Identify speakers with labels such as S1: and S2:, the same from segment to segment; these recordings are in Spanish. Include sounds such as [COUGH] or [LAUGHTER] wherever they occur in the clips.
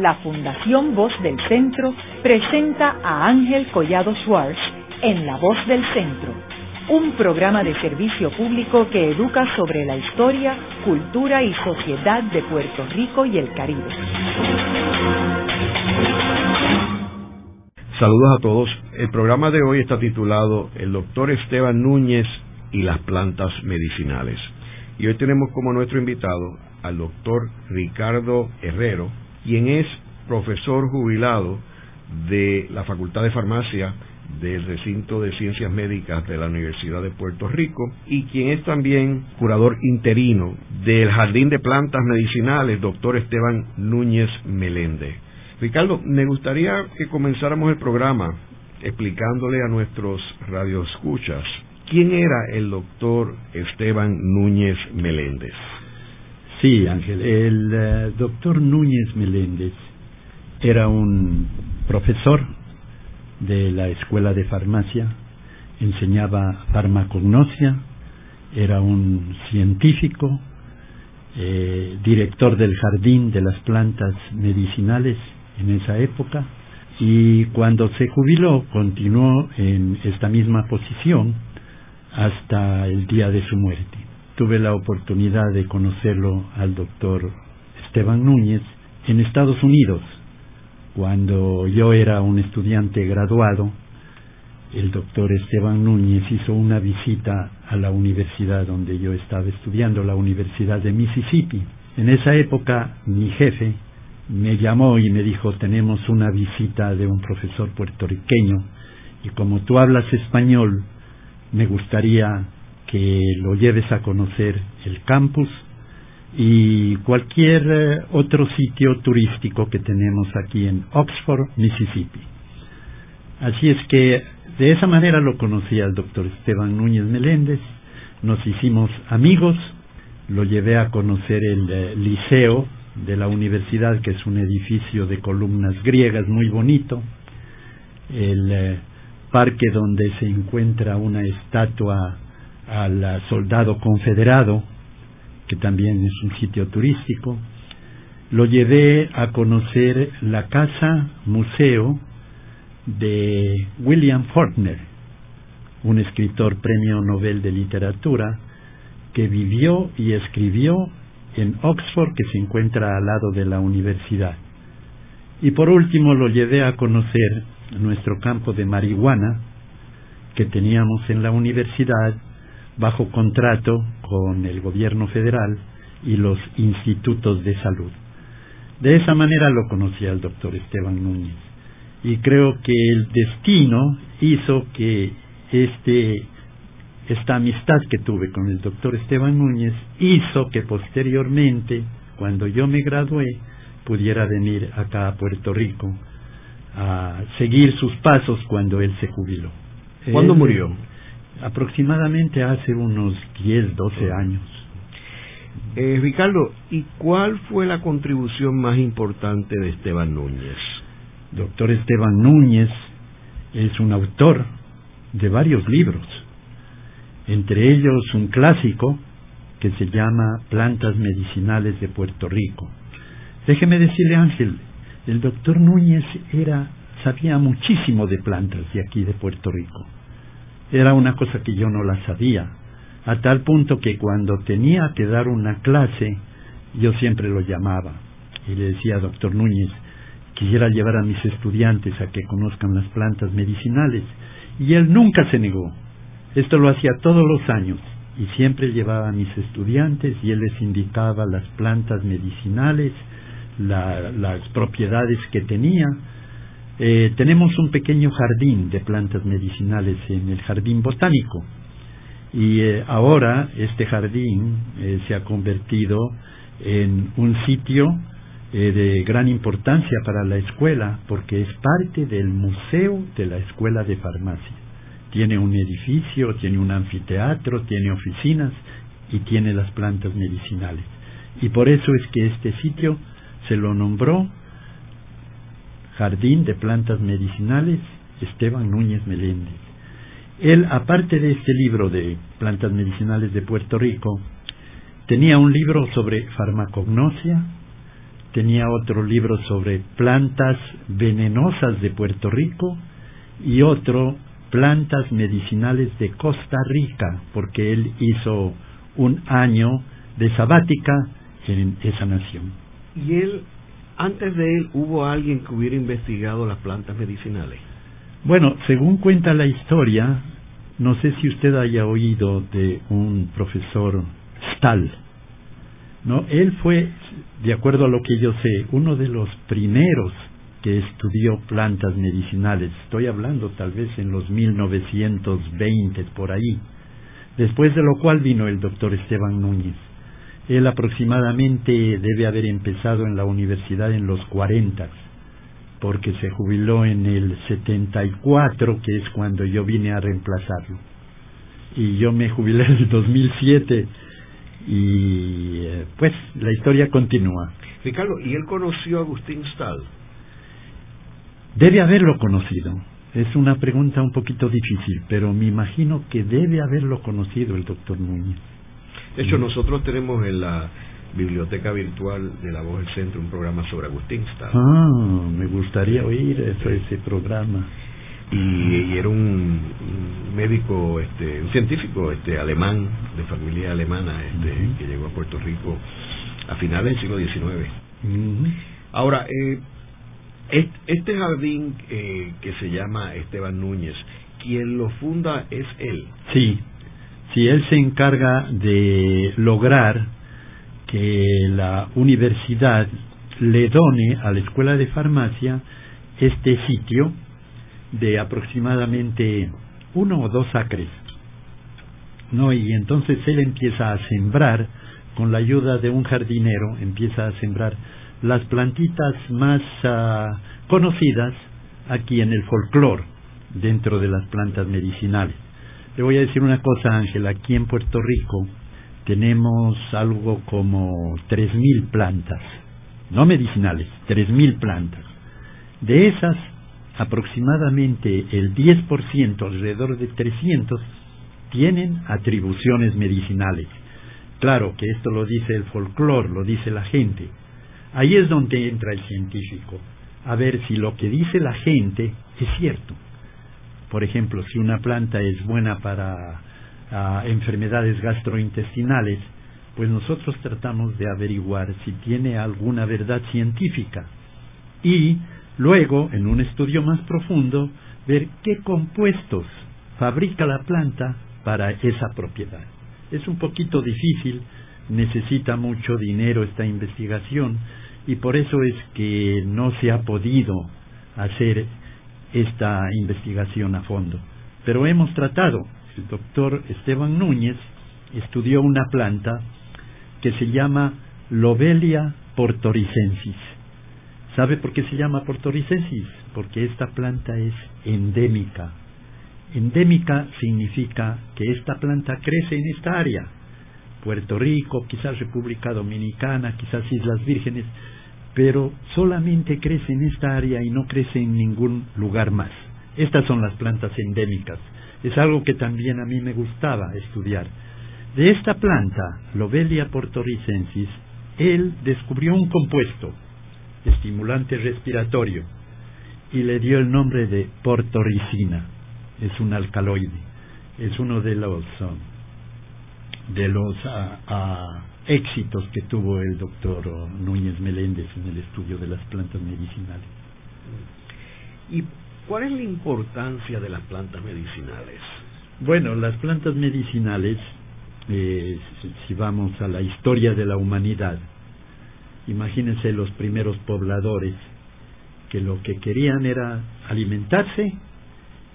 S1: la Fundación Voz del Centro presenta a Ángel Collado Schwartz en La Voz del Centro, un programa de servicio público que educa sobre la historia, cultura y sociedad de Puerto Rico y el Caribe.
S2: Saludos a todos. El programa de hoy está titulado El doctor Esteban Núñez y las plantas medicinales. Y hoy tenemos como nuestro invitado al doctor Ricardo Herrero, quien es profesor jubilado de la Facultad de Farmacia del recinto de ciencias médicas de la Universidad de Puerto Rico y quien es también curador interino del Jardín de Plantas Medicinales, doctor Esteban Núñez Meléndez. Ricardo, me gustaría que comenzáramos el programa explicándole a nuestros radioescuchas quién era el doctor Esteban Núñez Meléndez.
S3: Sí, Ángel, el eh, doctor Núñez Meléndez era un profesor de la Escuela de Farmacia, enseñaba farmacognosia, era un científico, eh, director del Jardín de las Plantas Medicinales en esa época, y cuando se jubiló continuó en esta misma posición hasta el día de su muerte tuve la oportunidad de conocerlo al doctor Esteban Núñez en Estados Unidos. Cuando yo era un estudiante graduado, el doctor Esteban Núñez hizo una visita a la universidad donde yo estaba estudiando, la Universidad de Mississippi. En esa época mi jefe me llamó y me dijo, tenemos una visita de un profesor puertorriqueño y como tú hablas español, me gustaría que lo lleves a conocer el campus y cualquier eh, otro sitio turístico que tenemos aquí en Oxford, Mississippi. Así es que de esa manera lo conocí al doctor Esteban Núñez Meléndez, nos hicimos amigos, lo llevé a conocer el eh, liceo de la universidad, que es un edificio de columnas griegas muy bonito, el eh, parque donde se encuentra una estatua al soldado confederado, que también es un sitio turístico. Lo llevé a conocer la casa museo de William Faulkner, un escritor premio Nobel de literatura que vivió y escribió en Oxford, que se encuentra al lado de la universidad. Y por último lo llevé a conocer nuestro campo de marihuana que teníamos en la universidad bajo contrato con el gobierno federal y los institutos de salud. De esa manera lo conocí al doctor Esteban Núñez y creo que el destino hizo que este esta amistad que tuve con el doctor Esteban Núñez hizo que posteriormente, cuando yo me gradué, pudiera venir acá a Puerto Rico a seguir sus pasos cuando él se jubiló.
S2: ¿Cuándo murió?
S3: Aproximadamente hace unos 10, 12 años.
S2: Eh, Ricardo, ¿y cuál fue la contribución más importante de Esteban Núñez?
S3: Doctor Esteban Núñez es un autor de varios libros, entre ellos un clásico que se llama Plantas Medicinales de Puerto Rico. Déjeme decirle, Ángel, el doctor Núñez era, sabía muchísimo de plantas de aquí de Puerto Rico era una cosa que yo no la sabía, a tal punto que cuando tenía que dar una clase, yo siempre lo llamaba y le decía, doctor Núñez, quisiera llevar a mis estudiantes a que conozcan las plantas medicinales, y él nunca se negó. Esto lo hacía todos los años, y siempre llevaba a mis estudiantes y él les indicaba las plantas medicinales, las propiedades que tenía, eh, tenemos un pequeño jardín de plantas medicinales en el jardín botánico y eh, ahora este jardín eh, se ha convertido en un sitio de gran importancia para la escuela porque es parte del museo de la escuela de farmacia. Tiene un edificio, tiene un anfiteatro, tiene oficinas y tiene las plantas medicinales. Y por eso es que este sitio se lo nombró Jardín de Plantas Medicinales, Esteban Núñez Meléndez. Él, aparte de este libro de Plantas Medicinales de Puerto Rico, tenía un libro sobre farmacognosia, tenía otro libro sobre plantas venenosas de Puerto Rico y otro plantas medicinales de Costa Rica, porque él hizo un año de sabática en esa nación.
S2: ¿Y él, antes de él, hubo alguien que hubiera investigado las plantas medicinales?
S3: Bueno, según cuenta la historia, no sé si usted haya oído de un profesor Stahl. No, él fue, de acuerdo a lo que yo sé, uno de los primeros que estudió plantas medicinales. Estoy hablando tal vez en los 1920 por ahí. Después de lo cual vino el doctor Esteban Núñez. Él aproximadamente debe haber empezado en la universidad en los 40, porque se jubiló en el 74, que es cuando yo vine a reemplazarlo. Y yo me jubilé en el 2007 y eh, pues la historia continúa.
S2: Ricardo, ¿y él conoció a Agustín Stahl?
S3: Debe haberlo conocido. Es una pregunta un poquito difícil, pero me imagino que debe haberlo conocido el doctor Núñez.
S2: De hecho, nosotros tenemos en la biblioteca virtual de La Voz del Centro un programa sobre Agustín Stahl.
S3: Ah, me gustaría oír ese programa.
S2: Y, era un, médico, este, un científico este, alemán, de familia alemana, este, que llegó a Puerto Rico a finales del siglo XIX. Ahora, eh, este jardín eh, que se llama Esteban Núñez, quien lo funda es él.
S3: Sí, sí, él se encarga de lograr que la universidad le done a la escuela de farmacia este sitio de aproximadamente uno o dos acres. No, y entonces él empieza a sembrar, con la ayuda de un jardinero, empieza a sembrar las plantitas más ah, conocidas aquí en el folclore, dentro de las plantas medicinales. Le voy a decir una cosa, Ángel, aquí en Puerto Rico tenemos algo como tres mil plantas, no medicinales, tres mil plantas. De esas, aproximadamente el 10%, alrededor de 300, tienen atribuciones medicinales. Claro que esto lo dice el folclore, lo dice la gente, Ahí es donde entra el científico, a ver si lo que dice la gente es cierto. Por ejemplo, si una planta es buena para ah, enfermedades gastrointestinales, pues nosotros tratamos de averiguar si tiene alguna verdad científica y luego, en un estudio más profundo, ver qué compuestos fabrica la planta para esa propiedad. Es un poquito difícil, necesita mucho dinero esta investigación, y por eso es que no se ha podido hacer esta investigación a fondo. Pero hemos tratado. El doctor Esteban Núñez estudió una planta que se llama Lobelia portoricensis. ¿Sabe por qué se llama portoricensis? Porque esta planta es endémica. Endémica significa que esta planta crece en esta área. Puerto Rico, quizás República Dominicana, quizás Islas Vírgenes, pero solamente crece en esta área y no crece en ningún lugar más. Estas son las plantas endémicas. Es algo que también a mí me gustaba estudiar. De esta planta, Lobelia portoricensis, él descubrió un compuesto, estimulante respiratorio, y le dio el nombre de portoricina. Es un alcaloide. Es uno de los um, de los ah, ah, éxitos que tuvo el doctor Núñez Meléndez en el estudio de las plantas medicinales.
S2: ¿Y cuál es la importancia de las plantas medicinales?
S3: Bueno, las plantas medicinales, eh, si vamos a la historia de la humanidad, imagínense los primeros pobladores que lo que querían era alimentarse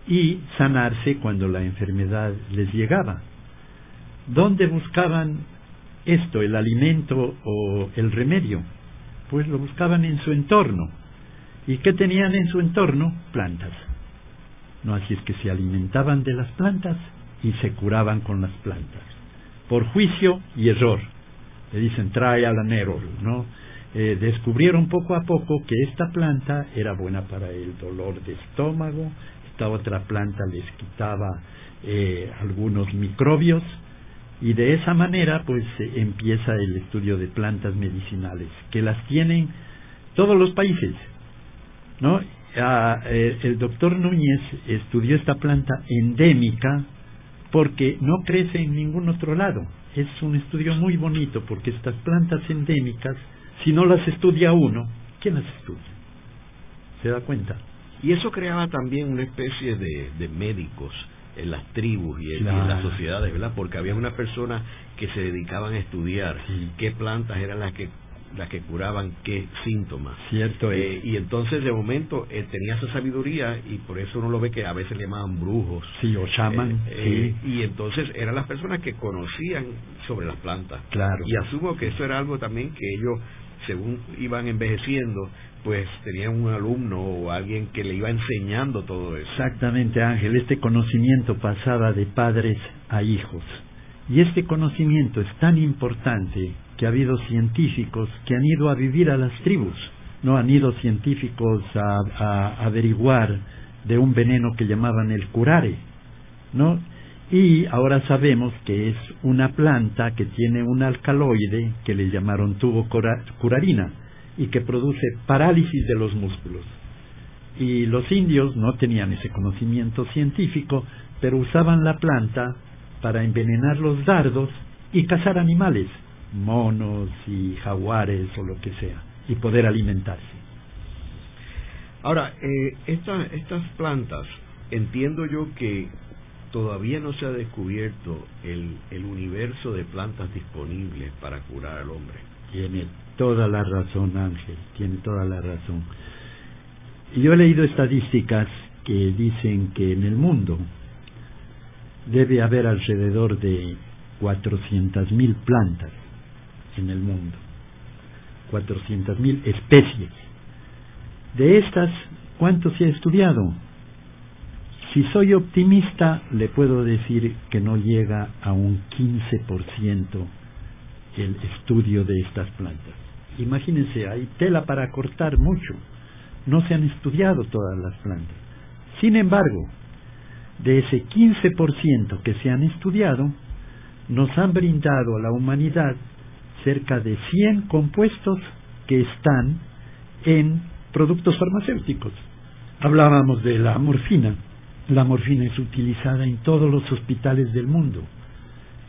S3: y sanarse cuando la enfermedad les llegaba. ¿Dónde buscaban esto, el alimento o el remedio? Pues lo buscaban en su entorno. ¿Y qué tenían en su entorno? Plantas. No, así es que se alimentaban de las plantas y se curaban con las plantas. Por juicio y error. Le dicen trial and error, ¿no? Eh, descubrieron poco a poco que esta planta era buena para el dolor de estómago, esta otra planta les quitaba eh, algunos microbios, Y de esa manera, pues empieza el estudio de plantas medicinales, que las tienen todos los países, ¿no? Ah, eh, el doctor Núñez estudió esta planta endémica porque no crece en ningún otro lado. Es un estudio muy bonito porque estas plantas endémicas, si no las estudia uno, ¿quién las estudia? ¿Se da cuenta?
S2: Y eso creaba también una especie de, médicos en las tribus y en, las sociedades, ¿verdad? Porque había unas personas que se dedicaban a estudiar qué plantas eran las que las que curaban qué síntomas.
S3: Cierto
S2: eh, y entonces de momento eh, tenía esa sabiduría y por eso uno lo ve que a veces le llamaban brujos.
S3: Sí, o shaman.
S2: Eh, y entonces eran las personas que conocían sobre las plantas.
S3: Claro.
S2: Y asumo que eso era algo también que ellos, según iban envejeciendo, pues tenían un alumno o alguien que le iba enseñando todo eso.
S3: Exactamente, Ángel. Este conocimiento pasaba de padres a hijos. Y este conocimiento es tan importante que ha habido científicos que han ido a vivir a las tribus, no han ido científicos a, averiguar de un veneno que llamaban el curare, ¿no? Y ahora sabemos que es una planta que tiene un alcaloide que le llamaron tubo curarina y que produce parálisis de los músculos. Y los indios no tenían ese conocimiento científico, pero usaban la planta para envenenar los dardos y cazar animales, monos y jaguares o lo que sea, y poder alimentarse.
S2: Ahora, eh, estas plantas, entiendo yo que todavía no se ha descubierto el, el universo de plantas disponibles para curar al hombre.
S3: Tiene toda la razón, Ángel, tiene toda la razón. Yo he leído estadísticas que dicen que en el mundo debe haber alrededor de 400.000 plantas en el mundo. 400.000 especies. De estas, ¿cuánto se ha estudiado? Si soy optimista, le puedo decir que no llega a un 15% el estudio de estas plantas. Imagínense, hay tela para cortar mucho. No se han estudiado todas las plantas. Sin embargo, de ese 15% que se han estudiado, nos han brindado a la humanidad cerca de 100 compuestos que están en productos farmacéuticos. Hablábamos de la morfina. La morfina es utilizada en todos los hospitales del mundo,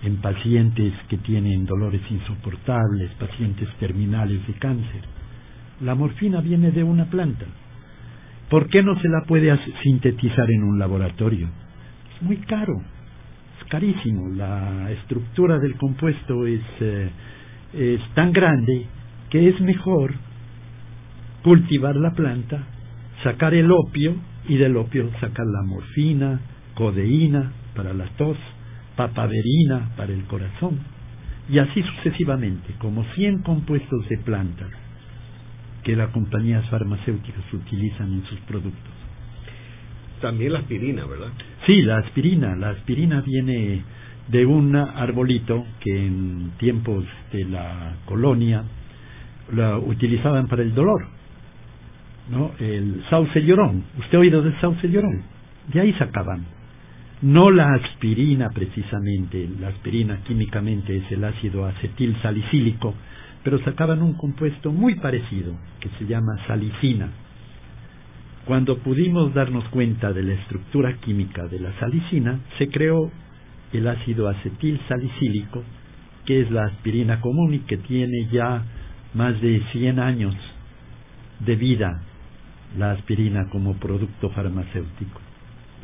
S3: en pacientes que tienen dolores insoportables, pacientes terminales de cáncer. La morfina viene de una planta. ¿Por qué no se la puede sintetizar en un laboratorio? Es muy caro, es carísimo. La estructura del compuesto es, eh, es tan grande que es mejor cultivar la planta, sacar el opio y del opio sacar la morfina, codeína para la tos, papaverina para el corazón y así sucesivamente, como 100 compuestos de plantas que las compañías farmacéuticas utilizan en sus productos.
S2: También la aspirina, ¿verdad?
S3: Sí, la aspirina. La aspirina viene de un arbolito que en tiempos de la colonia la utilizaban para el dolor, ¿no? El sauce llorón. ¿Usted ha oído del sauce llorón? De ahí sacaban. No la aspirina precisamente, la aspirina químicamente es el ácido acetil salicílico, pero sacaban un compuesto muy parecido que se llama salicina. Cuando pudimos darnos cuenta de la estructura química de la salicina, se creó el ácido acetil salicílico, que es la aspirina común y que tiene ya más de 100 años de vida la aspirina como producto farmacéutico.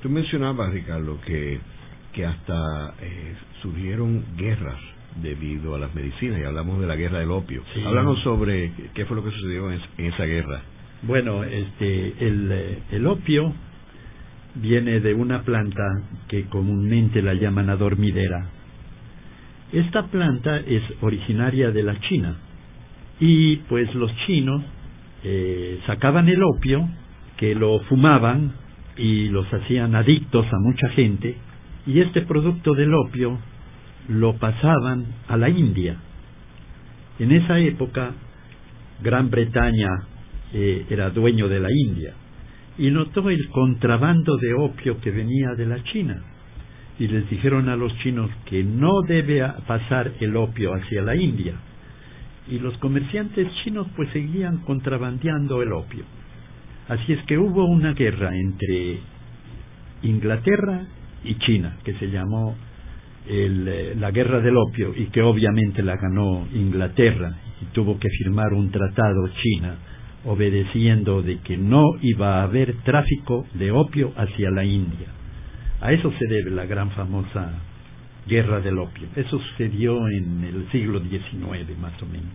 S2: Tú mencionabas, Ricardo, que, que hasta eh, surgieron guerras debido a las medicinas y hablamos de la guerra del opio. Háblanos sobre qué fue lo que sucedió en, esa guerra.
S3: Bueno, este, el, el opio viene de una planta que comúnmente la llaman adormidera. Esta planta es originaria de la China y pues los chinos eh, sacaban el opio que lo fumaban y los hacían adictos a mucha gente y este producto del opio lo pasaban a la India. En esa época, Gran Bretaña eh, era dueño de la India y notó el contrabando de opio que venía de la China. y les dijeron a los chinos que no debe pasar el opio hacia la India. Y los comerciantes chinos pues seguían contrabandeando el opio. Así es que hubo una guerra entre Inglaterra y China, que se llamó eh, la guerra del opio y que obviamente la ganó Inglaterra y tuvo que firmar un tratado China obedeciendo de que no iba a haber tráfico de opio hacia la India. A eso se debe la gran famosa guerra del opio. Eso sucedió en el siglo XIX más o menos.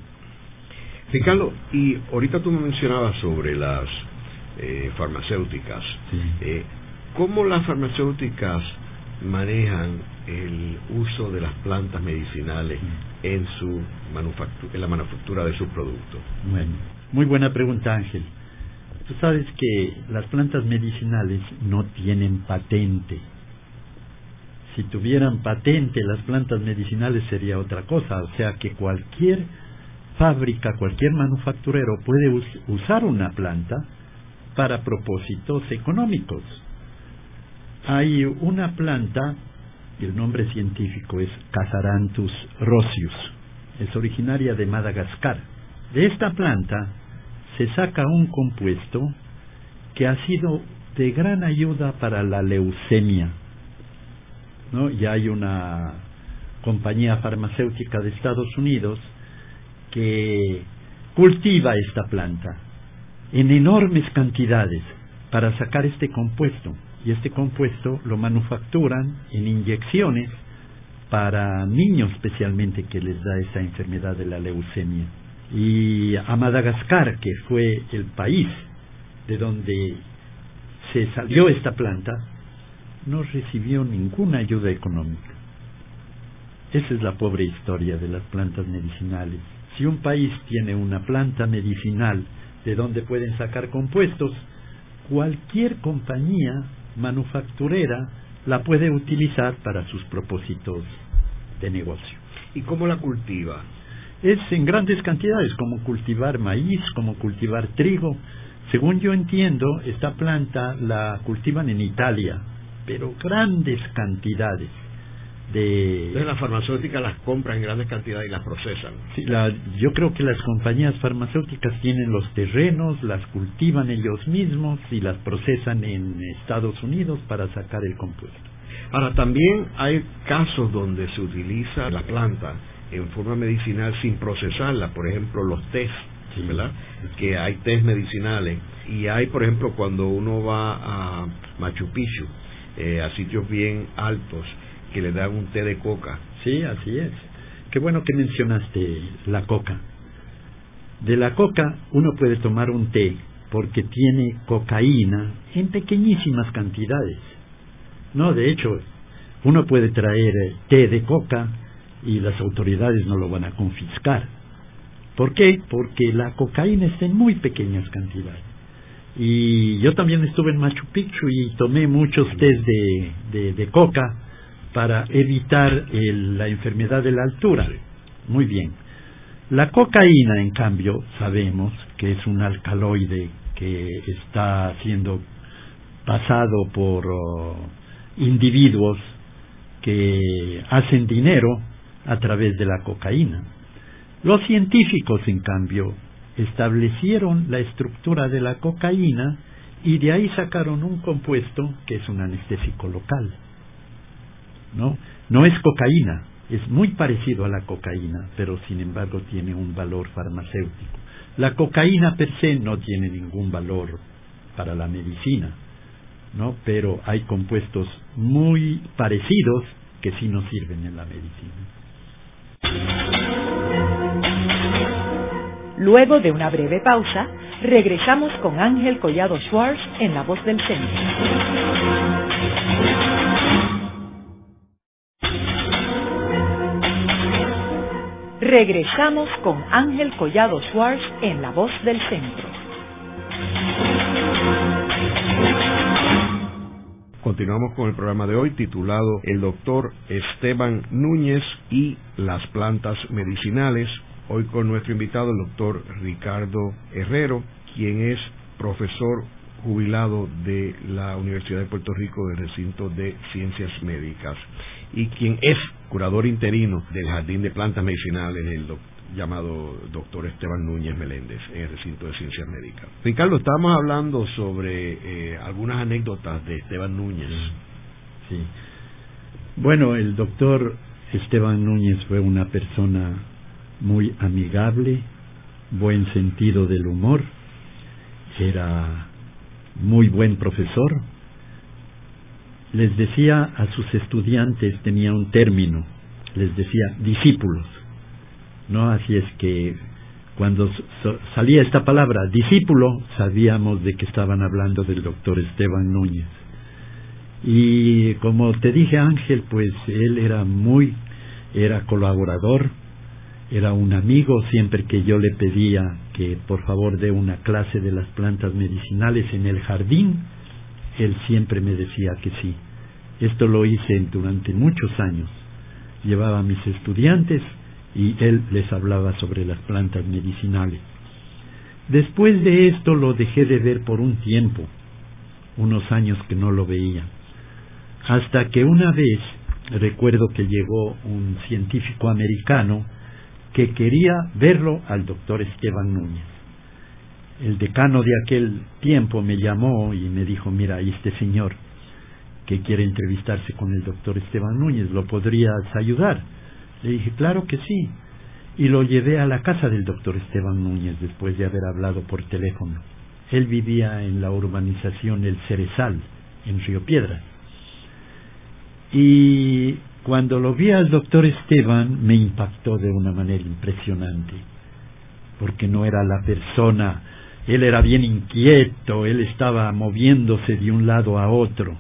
S2: Ricardo, y ahorita tú me mencionabas sobre las eh, farmacéuticas. Eh, ¿Cómo las farmacéuticas manejan el uso de las plantas medicinales en su manufactura, en la manufactura de sus productos?
S3: Bueno, muy buena pregunta, Ángel. Tú sabes que las plantas medicinales no tienen patente. Si tuvieran patente las plantas medicinales sería otra cosa, o sea que cualquier fábrica, cualquier manufacturero puede usar una planta para propósitos económicos. Hay una planta, el nombre científico es Casaranthus roseus, es originaria de Madagascar. De esta planta se saca un compuesto que ha sido de gran ayuda para la leucemia. ¿No? Ya hay una compañía farmacéutica de Estados Unidos que cultiva esta planta en enormes cantidades para sacar este compuesto. Y este compuesto lo manufacturan en inyecciones para niños especialmente que les da esa enfermedad de la leucemia. Y a Madagascar, que fue el país de donde se salió esta planta, no recibió ninguna ayuda económica. Esa es la pobre historia de las plantas medicinales. Si un país tiene una planta medicinal de donde pueden sacar compuestos, cualquier compañía manufacturera la puede utilizar para sus propósitos de negocio.
S2: ¿Y cómo la cultiva?
S3: Es en grandes cantidades, como cultivar maíz, como cultivar trigo. Según yo entiendo, esta planta la cultivan en Italia, pero grandes cantidades de...
S2: Entonces las farmacéuticas las compran en grandes cantidades y las procesan.
S3: Sí, la, yo creo que las compañías farmacéuticas tienen los terrenos, las cultivan ellos mismos y las procesan en Estados Unidos para sacar el compuesto.
S2: Ahora, también hay casos donde se utiliza la planta en forma medicinal sin procesarla, por ejemplo, los test, ¿verdad? Que hay test medicinales y hay, por ejemplo, cuando uno va a Machu Picchu, eh, a sitios bien altos, que le dan un té de coca.
S3: Sí, así es. Qué bueno que mencionaste la coca. De la coca uno puede tomar un té porque tiene cocaína en pequeñísimas cantidades. No, de hecho, uno puede traer eh, té de coca y las autoridades no lo van a confiscar. ¿Por qué? Porque la cocaína está en muy pequeñas cantidades. Y yo también estuve en Machu Picchu y tomé muchos tés de, de, de coca para evitar la enfermedad de la altura. Muy bien. La cocaína, en cambio, sabemos que es un alcaloide que está siendo pasado por oh, individuos que hacen dinero a través de la cocaína. Los científicos, en cambio, establecieron la estructura de la cocaína y de ahí sacaron un compuesto que es un anestésico local. ¿no? No es cocaína, es muy parecido a la cocaína, pero sin embargo tiene un valor farmacéutico. La cocaína per se no tiene ningún valor para la medicina, ¿no? Pero hay compuestos muy parecidos que sí nos sirven en la medicina.
S1: Luego de una breve pausa, regresamos con Ángel Collado Schwartz en La Voz del Centro. Regresamos con Ángel Collado Schwartz en La Voz del Centro.
S2: Continuamos con el programa de hoy titulado El doctor Esteban Núñez y las plantas medicinales. Hoy con nuestro invitado el doctor Ricardo Herrero, quien es profesor jubilado de la Universidad de Puerto Rico del recinto de Ciencias Médicas y quien es curador interino del Jardín de Plantas Medicinales, el llamado doctor Esteban Núñez Meléndez en el recinto de Ciencias Médicas. Ricardo, estábamos hablando sobre eh, algunas anécdotas de Esteban Núñez.
S3: Sí. Bueno, el doctor Esteban Núñez fue una persona muy amigable, buen sentido del humor, era muy buen profesor. Les decía a sus estudiantes, tenía un término, les decía discípulos. ¿No? Así es que cuando salía esta palabra discípulo, sabíamos de que estaban hablando del doctor Esteban Núñez. Y como te dije Ángel, pues él era muy, era colaborador, era un amigo siempre que yo le pedía que por favor dé una clase de las plantas medicinales en el jardín, él siempre me decía que sí. Esto lo hice durante muchos años. Llevaba a mis estudiantes y él les hablaba sobre las plantas medicinales. Después de esto lo dejé de ver por un tiempo, unos años que no lo veía, hasta que una vez recuerdo que llegó un científico americano que quería verlo al doctor Esteban Núñez. El decano de aquel tiempo me llamó y me dijo, mira, este señor que quiere entrevistarse con el doctor Esteban Núñez, ¿lo podrías ayudar? Le dije, claro que sí. Y lo llevé a la casa del doctor Esteban Núñez después de haber hablado por teléfono. Él vivía en la urbanización El Cerezal, en Río Piedra. Y cuando lo vi al doctor Esteban me impactó de una manera impresionante, porque no era la persona, él era bien inquieto, él estaba moviéndose de un lado a otro.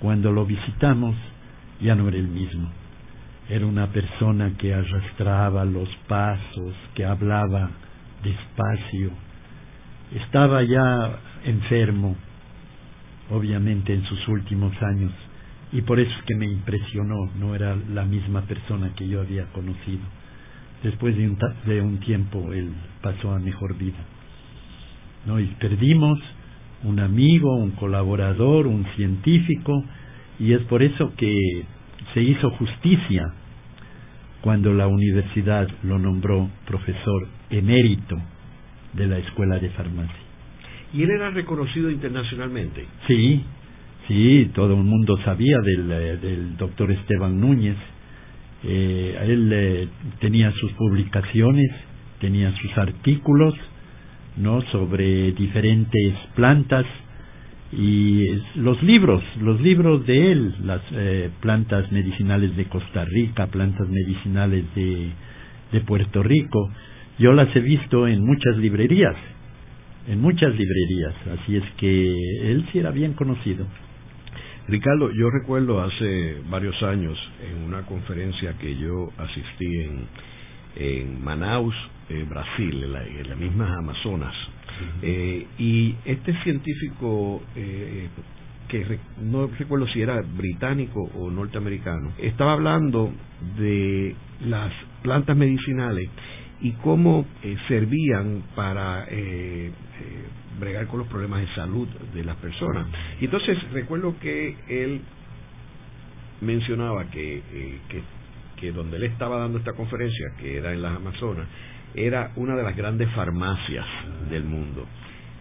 S3: Cuando lo visitamos ya no era el mismo. Era una persona que arrastraba los pasos, que hablaba despacio. Estaba ya enfermo, obviamente en sus últimos años y por eso es que me impresionó, no era la misma persona que yo había conocido. Después de un, de un tiempo él pasó a mejor vida. ¿no? Y perdimos un amigo, un colaborador, un científico, y es por eso que se hizo justicia cuando la universidad lo nombró profesor emérito de la Escuela de Farmacia.
S2: ¿Y él era reconocido internacionalmente?
S3: Sí, Sí, todo el mundo sabía del, eh, del doctor Esteban Núñez. Eh, él eh, tenía sus publicaciones, tenía sus artículos, ¿no? Sobre diferentes plantas y los libros, los libros de él, las plantas medicinales de Costa Rica, plantas medicinales de, de Puerto Rico, yo las he visto en muchas librerías, en muchas librerías, así es que él sí era bien conocido.
S2: Ricardo, yo recuerdo hace varios años en una conferencia que yo asistí en, en Manaus, eh, Brasil, en, las mismas Amazonas, eh, y este científico eh, que no recuerdo si era británico o norteamericano, estaba hablando de las plantas medicinales y cómo servían para bregar con los problemas de salud de las personas. Y entonces recuerdo que él mencionaba que, eh, que, que donde él estaba dando esta conferencia, que era en las Amazonas, era una de las grandes farmacias del mundo.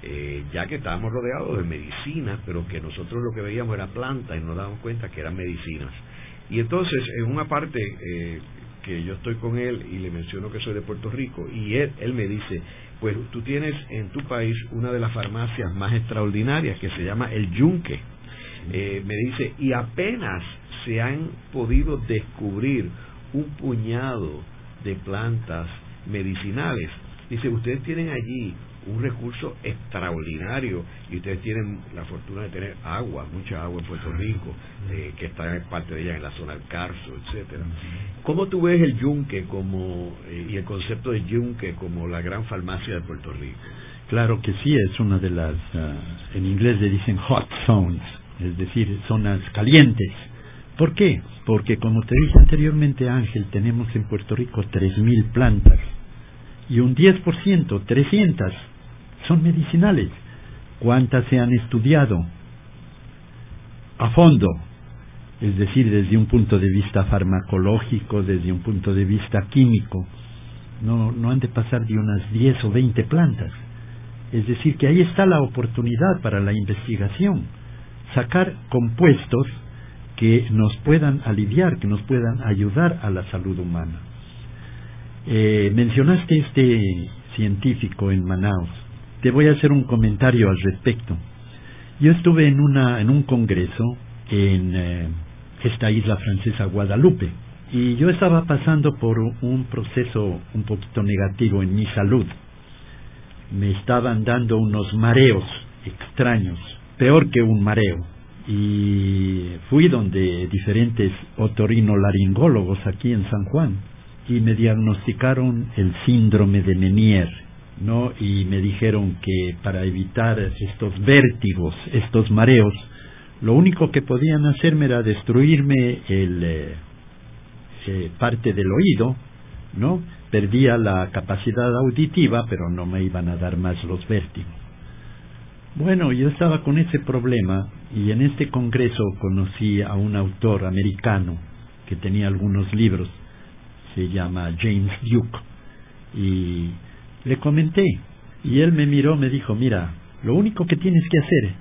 S2: Eh, ya que estábamos rodeados de medicinas, pero que nosotros lo que veíamos era plantas y nos dábamos cuenta que eran medicinas. Y entonces, en una parte eh, que yo estoy con él y le menciono que soy de Puerto Rico, y él, él me dice, pues tú tienes en tu país una de las farmacias más extraordinarias que se llama el Yunque. Eh, me dice, y apenas se han podido descubrir un puñado de plantas medicinales. Dice, ustedes tienen allí un recurso extraordinario y ustedes tienen la fortuna de tener agua, mucha agua en Puerto Rico, eh, que está en parte de ella en la zona del Carso, etcétera. ¿Cómo tú ves el yunque como eh, y el concepto de yunque como la gran farmacia de Puerto Rico?
S3: Claro que sí, es una de las, ah, en inglés le dicen hot zones, es decir, zonas calientes. ¿Por qué? Porque como te dije anteriormente Ángel, tenemos en Puerto Rico 3.000 plantas y un 10%, 300, son medicinales. ¿Cuántas se han estudiado? A fondo, es decir, desde un punto de vista farmacológico, desde un punto de vista químico. No, no han de pasar de unas 10 o 20 plantas. Es decir, que ahí está la oportunidad para la investigación, sacar compuestos que nos puedan aliviar, que nos puedan ayudar a la salud humana. Eh, mencionaste este científico en Manaus. Te voy a hacer un comentario al respecto. Yo estuve en, una, en un congreso en eh, esta isla francesa Guadalupe y yo estaba pasando por un proceso un poquito negativo en mi salud. Me estaban dando unos mareos extraños, peor que un mareo. Y fui donde diferentes otorinolaringólogos aquí en San Juan y me diagnosticaron el síndrome de Menier, ¿no? Y me dijeron que para evitar estos vértigos, estos mareos, lo único que podían hacerme era destruirme el eh, eh, parte del oído, ¿no? Perdía la capacidad auditiva, pero no me iban a dar más los vértigos. Bueno, yo estaba con ese problema y en este congreso conocí a un autor americano que tenía algunos libros se llama James Duke, y le comenté, y él me miró, me dijo, mira, lo único que tienes que hacer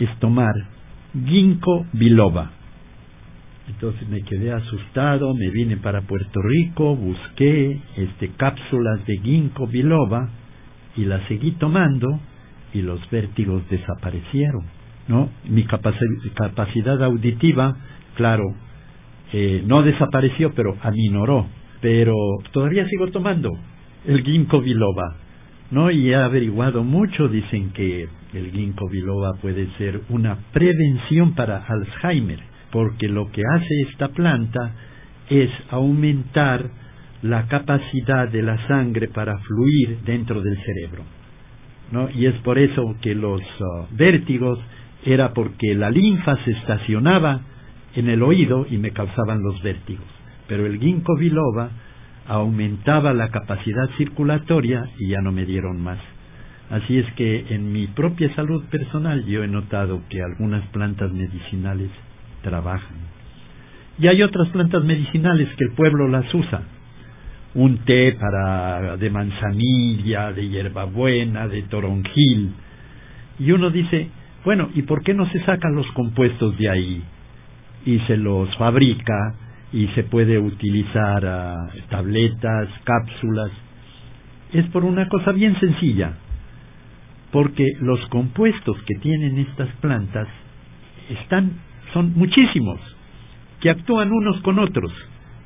S3: es tomar ginkgo biloba. Entonces me quedé asustado, me vine para Puerto Rico, busqué este cápsulas de ginkgo biloba y las seguí tomando y los vértigos desaparecieron, ¿no? Mi capacidad auditiva, claro, eh, no desapareció, pero aminoró. Pero todavía sigo tomando el ginkgo biloba, ¿no? Y he averiguado mucho, dicen que el ginkgo biloba puede ser una prevención para Alzheimer, porque lo que hace esta planta es aumentar la capacidad de la sangre para fluir dentro del cerebro. ¿no? Y es por eso que los uh, vértigos era porque la linfa se estacionaba en el oído y me causaban los vértigos. Pero el ginkgo biloba aumentaba la capacidad circulatoria y ya no me dieron más. Así es que en mi propia salud personal yo he notado que algunas plantas medicinales trabajan. Y hay otras plantas medicinales que el pueblo las usa. Un té para de manzanilla, de hierbabuena, de toronjil. Y uno dice, bueno, ¿y por qué no se sacan los compuestos de ahí? y se los fabrica y se puede utilizar ah, tabletas, cápsulas. Es por una cosa bien sencilla, porque los compuestos que tienen estas plantas están son muchísimos que actúan unos con otros.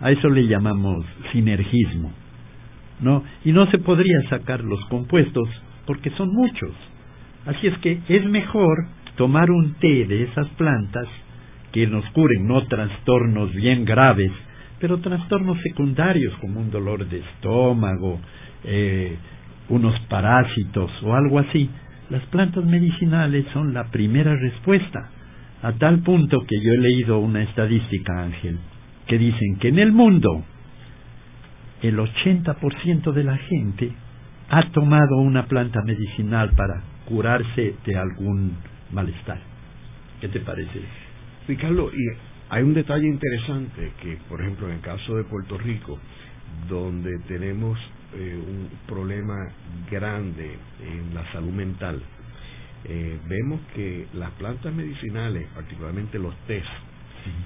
S3: A eso le llamamos sinergismo. ¿No? Y no se podría sacar los compuestos porque son muchos. Así es que es mejor tomar un té de esas plantas que nos curen, no trastornos bien graves, pero trastornos secundarios como un dolor de estómago, eh, unos parásitos o algo así. Las plantas medicinales son la primera respuesta, a tal punto que yo he leído una estadística, Ángel, que dicen que en el mundo el 80% de la gente ha tomado una planta medicinal para curarse de algún malestar. ¿Qué te parece?
S2: Ricardo, y hay un detalle interesante que, por ejemplo, en el caso de Puerto Rico, donde tenemos eh, un problema grande en la salud mental, eh, vemos que las plantas medicinales, particularmente los tés,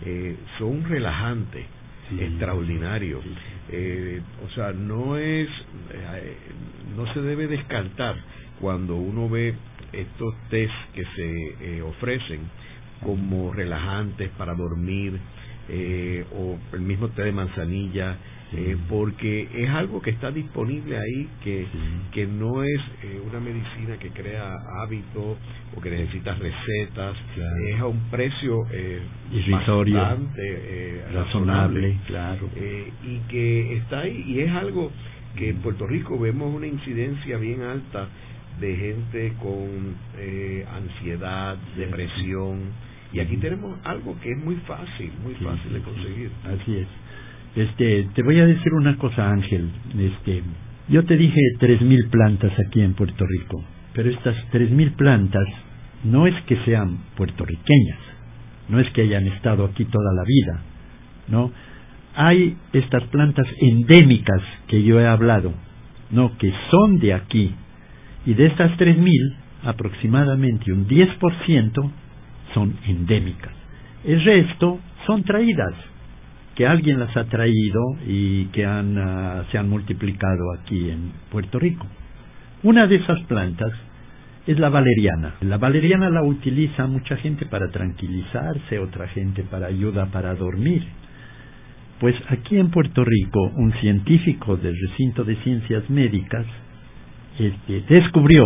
S2: eh, son un relajante extraordinario. o sea, no es, no se debe descartar cuando uno ve estos tés que se ofrecen como relajantes para dormir eh, o el mismo té de manzanilla eh, porque es algo que está disponible ahí que, que no es eh, una medicina que crea hábitos o que necesita recetas. Es a un precio bastante razonable,
S3: claro.
S2: Y que está ahí y es algo que en Puerto Rico vemos una incidencia bien alta de gente con ansiedad, depresión, y aquí tenemos algo que es muy fácil, muy fácil de conseguir.
S3: Así es. Este, te voy a decir una cosa, Ángel. Este, yo te dije tres mil plantas aquí en Puerto Rico, pero estas 3.000 plantas no es que sean puertorriqueñas, no es que hayan estado aquí toda la vida, ¿no? Hay estas plantas endémicas que yo he hablado, ¿no? Que son de aquí, y de estas 3.000, aproximadamente un 10% son endémicas. El resto son traídas, que alguien las ha traído y que han, ah, se han multiplicado aquí en Puerto Rico. Una de esas plantas es la valeriana. La valeriana la utiliza mucha gente para tranquilizarse, otra gente para ayuda para dormir. Pues aquí en Puerto Rico, un científico del recinto de ciencias médicas descubrió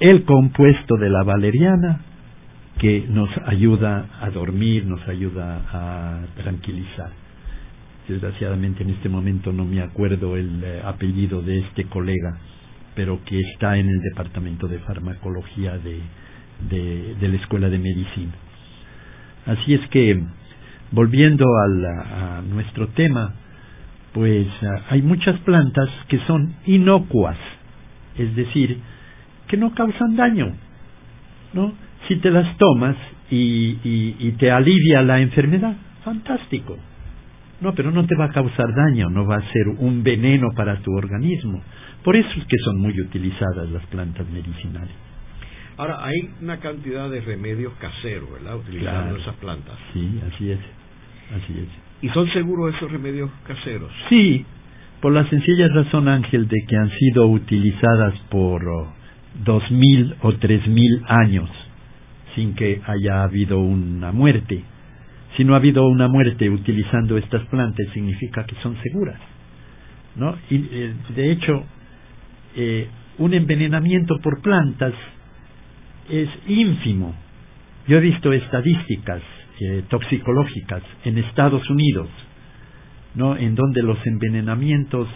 S3: el compuesto de la valeriana que nos ayuda a dormir, nos ayuda a tranquilizar. Desgraciadamente en este momento no me acuerdo el eh, apellido de este colega, pero que está en el departamento de farmacología de, de, la Escuela de Medicina. Así es que, volviendo a nuestro tema, pues ah, hay muchas plantas que son inocuas, es decir, que no causan daño, ¿no? Si te las tomas y, y, te alivia la enfermedad, fantástico. No, pero no te va a causar daño, no va a ser un veneno para tu organismo. Por eso es que son muy utilizadas las plantas medicinales.
S2: Ahora, hay una cantidad de remedios caseros, ¿verdad? Utilizando esas plantas.
S3: Sí, así es. Así es.
S2: ¿Y son seguros esos remedios caseros?
S3: Sí, por la sencilla razón, Ángel, de que han sido utilizadas por oh, dos mil o tres mil años sin que haya habido una muerte. Si no ha habido una muerte utilizando estas plantas, significa que son seguras. ¿no? Y, eh, de hecho, eh, un envenenamiento por plantas es ínfimo. Yo he visto estadísticas eh, toxicológicas en Estados Unidos, ¿no? en donde los envenenamientos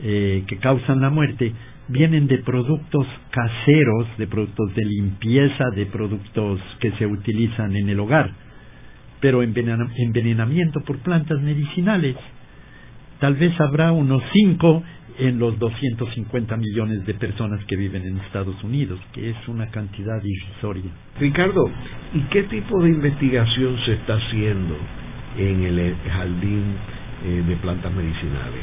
S3: eh, que causan la muerte vienen de productos caseros, de productos de limpieza, de productos que se utilizan en el hogar. Pero envenenamiento por plantas medicinales, tal vez habrá unos cinco en los 250 millones de personas que viven en Estados Unidos, que es una cantidad irrisoria.
S2: Ricardo, ¿y qué tipo de investigación se está haciendo en el jardín eh, de plantas medicinales?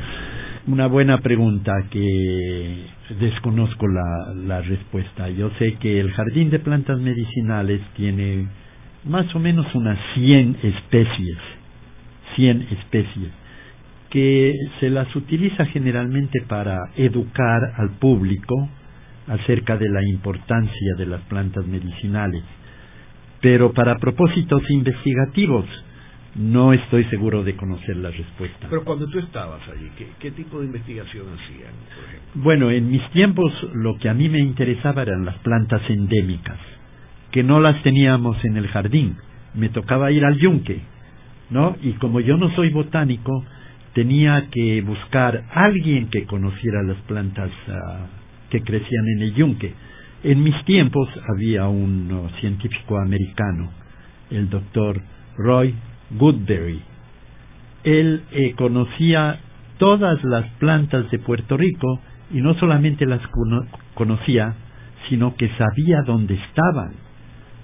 S3: Una buena pregunta que desconozco la, la respuesta. Yo sé que el jardín de plantas medicinales tiene más o menos unas 100 especies, 100 especies que se las utiliza generalmente para educar al público acerca de la importancia de las plantas medicinales. Pero para propósitos investigativos no estoy seguro de conocer la respuesta.
S2: Pero cuando tú estabas allí, ¿qué, tipo de investigación hacían, por ejemplo?
S3: Bueno, en mis tiempos lo que a mí me interesaba eran las plantas endémicas, que no las teníamos en el jardín. Me tocaba ir al yunque, ¿no? Y como yo no soy botánico, tenía que buscar alguien que conociera las plantas ah, que crecían en el yunque. En mis tiempos había un científico americano, el doctor Roy Goodberry. Él eh, conocía todas las plantas de Puerto Rico y no solamente las conocía, sino que sabía dónde estaban.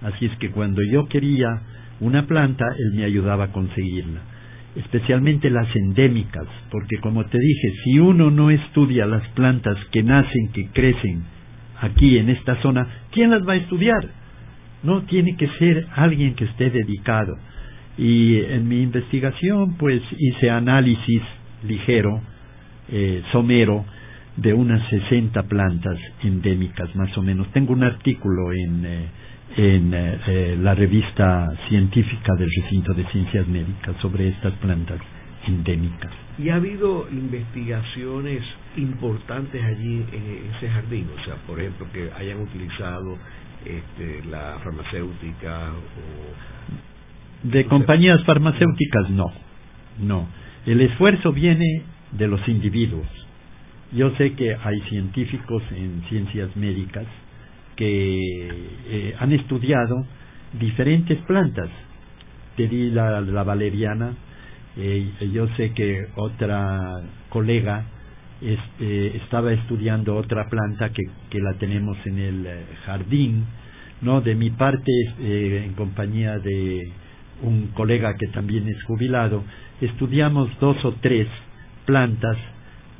S3: Así es que cuando yo quería una planta, él me ayudaba a conseguirla especialmente las endémicas, porque como te dije, si uno no estudia las plantas que nacen, que crecen aquí en esta zona, ¿quién las va a estudiar? No tiene que ser alguien que esté dedicado. Y en mi investigación, pues hice análisis ligero, eh, somero, de unas 60 plantas endémicas más o menos. Tengo un artículo en eh, en eh, eh, la revista científica del recinto de ciencias médicas sobre estas plantas endémicas.
S2: ¿Y ha habido investigaciones importantes allí en ese jardín? O sea, por ejemplo, que hayan utilizado este, la farmacéutica o...
S3: De compañías farmacéuticas no, no. El esfuerzo viene de los individuos. Yo sé que hay científicos en ciencias médicas que eh, han estudiado diferentes plantas. Te di la, valeriana, eh, yo sé que otra colega este, estaba estudiando otra planta que, que la tenemos en el eh, jardín, ¿no? De mi parte, eh, en compañía de un colega que también es jubilado, estudiamos dos o tres plantas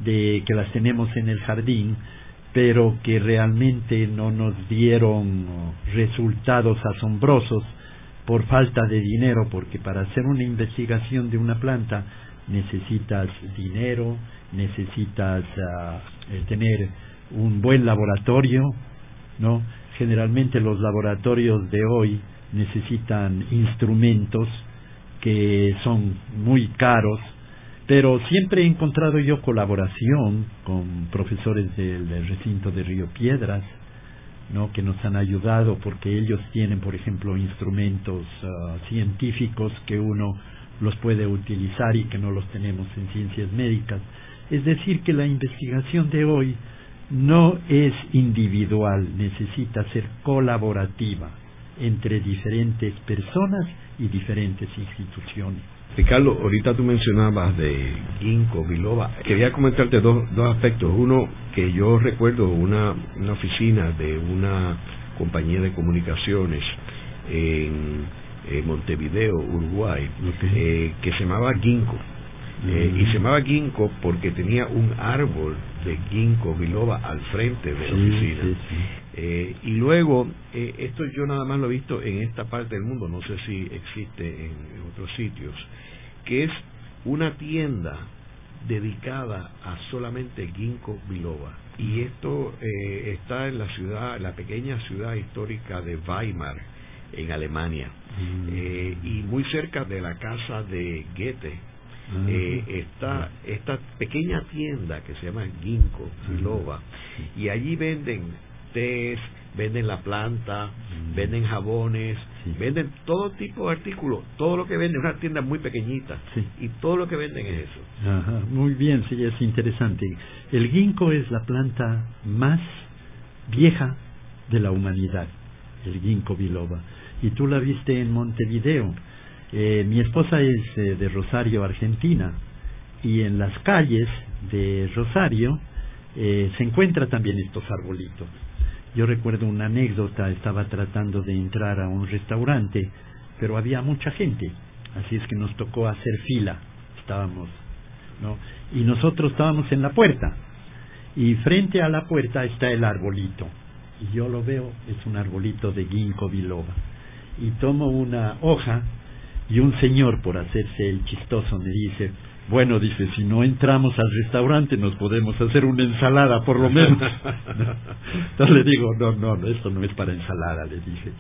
S3: de que las tenemos en el jardín, pero que realmente no nos dieron resultados asombrosos por falta de dinero, porque para hacer una investigación de una planta necesitas dinero, necesitas eh, tener un buen laboratorio, ¿no? Generalmente los laboratorios de hoy necesitan instrumentos que son muy caros, pero siempre he encontrado yo colaboración con profesores del, recinto de Río Piedras, ¿no? que nos han ayudado porque ellos tienen, por ejemplo, instrumentos ah, científicos que uno los puede utilizar y que no los tenemos en ciencias médicas. Es decir, que la investigación de hoy no es individual, necesita ser colaborativa entre diferentes personas y diferentes instituciones.
S2: Ricardo, ahorita tú mencionabas de ginkgo biloba. Quería comentarte dos, dos aspectos. Uno, que yo recuerdo una, una oficina de una compañía de comunicaciones en, Montevideo, Uruguay, eh, que se llamaba ginkgo. Eh, y se llamaba ginkgo porque tenía un árbol de ginkgo biloba al frente de la oficina. Eh, y luego, eh, esto yo nada más lo he visto en esta parte del mundo, no sé si existe en, otros sitios, que es una tienda dedicada a solamente ginkgo biloba. Y esto eh, está en la ciudad, la pequeña ciudad histórica de Weimar, en Alemania, mm. y muy cerca de la casa de Goethe. Ah. está esta pequeña tienda que se llama Ginkgo biloba y allí venden tés, venden la planta, mm. venden jabones, venden todo tipo de artículos, todo lo que venden, una tienda muy pequeñita, y todo lo que venden es eso.
S3: Ajá, muy bien, sí, es interesante. El ginkgo es la planta más vieja de la humanidad, el ginkgo biloba, y tú la viste en Montevideo. Eh, mi esposa es eh, de Rosario, Argentina, y en las calles de Rosario eh, se encuentran también estos arbolitos. Yo recuerdo una anécdota, estaba tratando de entrar a un restaurante, pero había mucha gente, así es que nos tocó hacer fila, estábamos, ¿no? Y nosotros estábamos en la puerta, y frente a la puerta está el arbolito, y yo lo veo, es un arbolito de ginkgo biloba, y tomo una hoja, y un señor, por hacerse el chistoso, me dice, bueno, dice, si no entramos al restaurante nos podemos hacer una ensalada, por lo menos. [LAUGHS] Entonces le digo, no, no, esto no es para ensalada, le dije.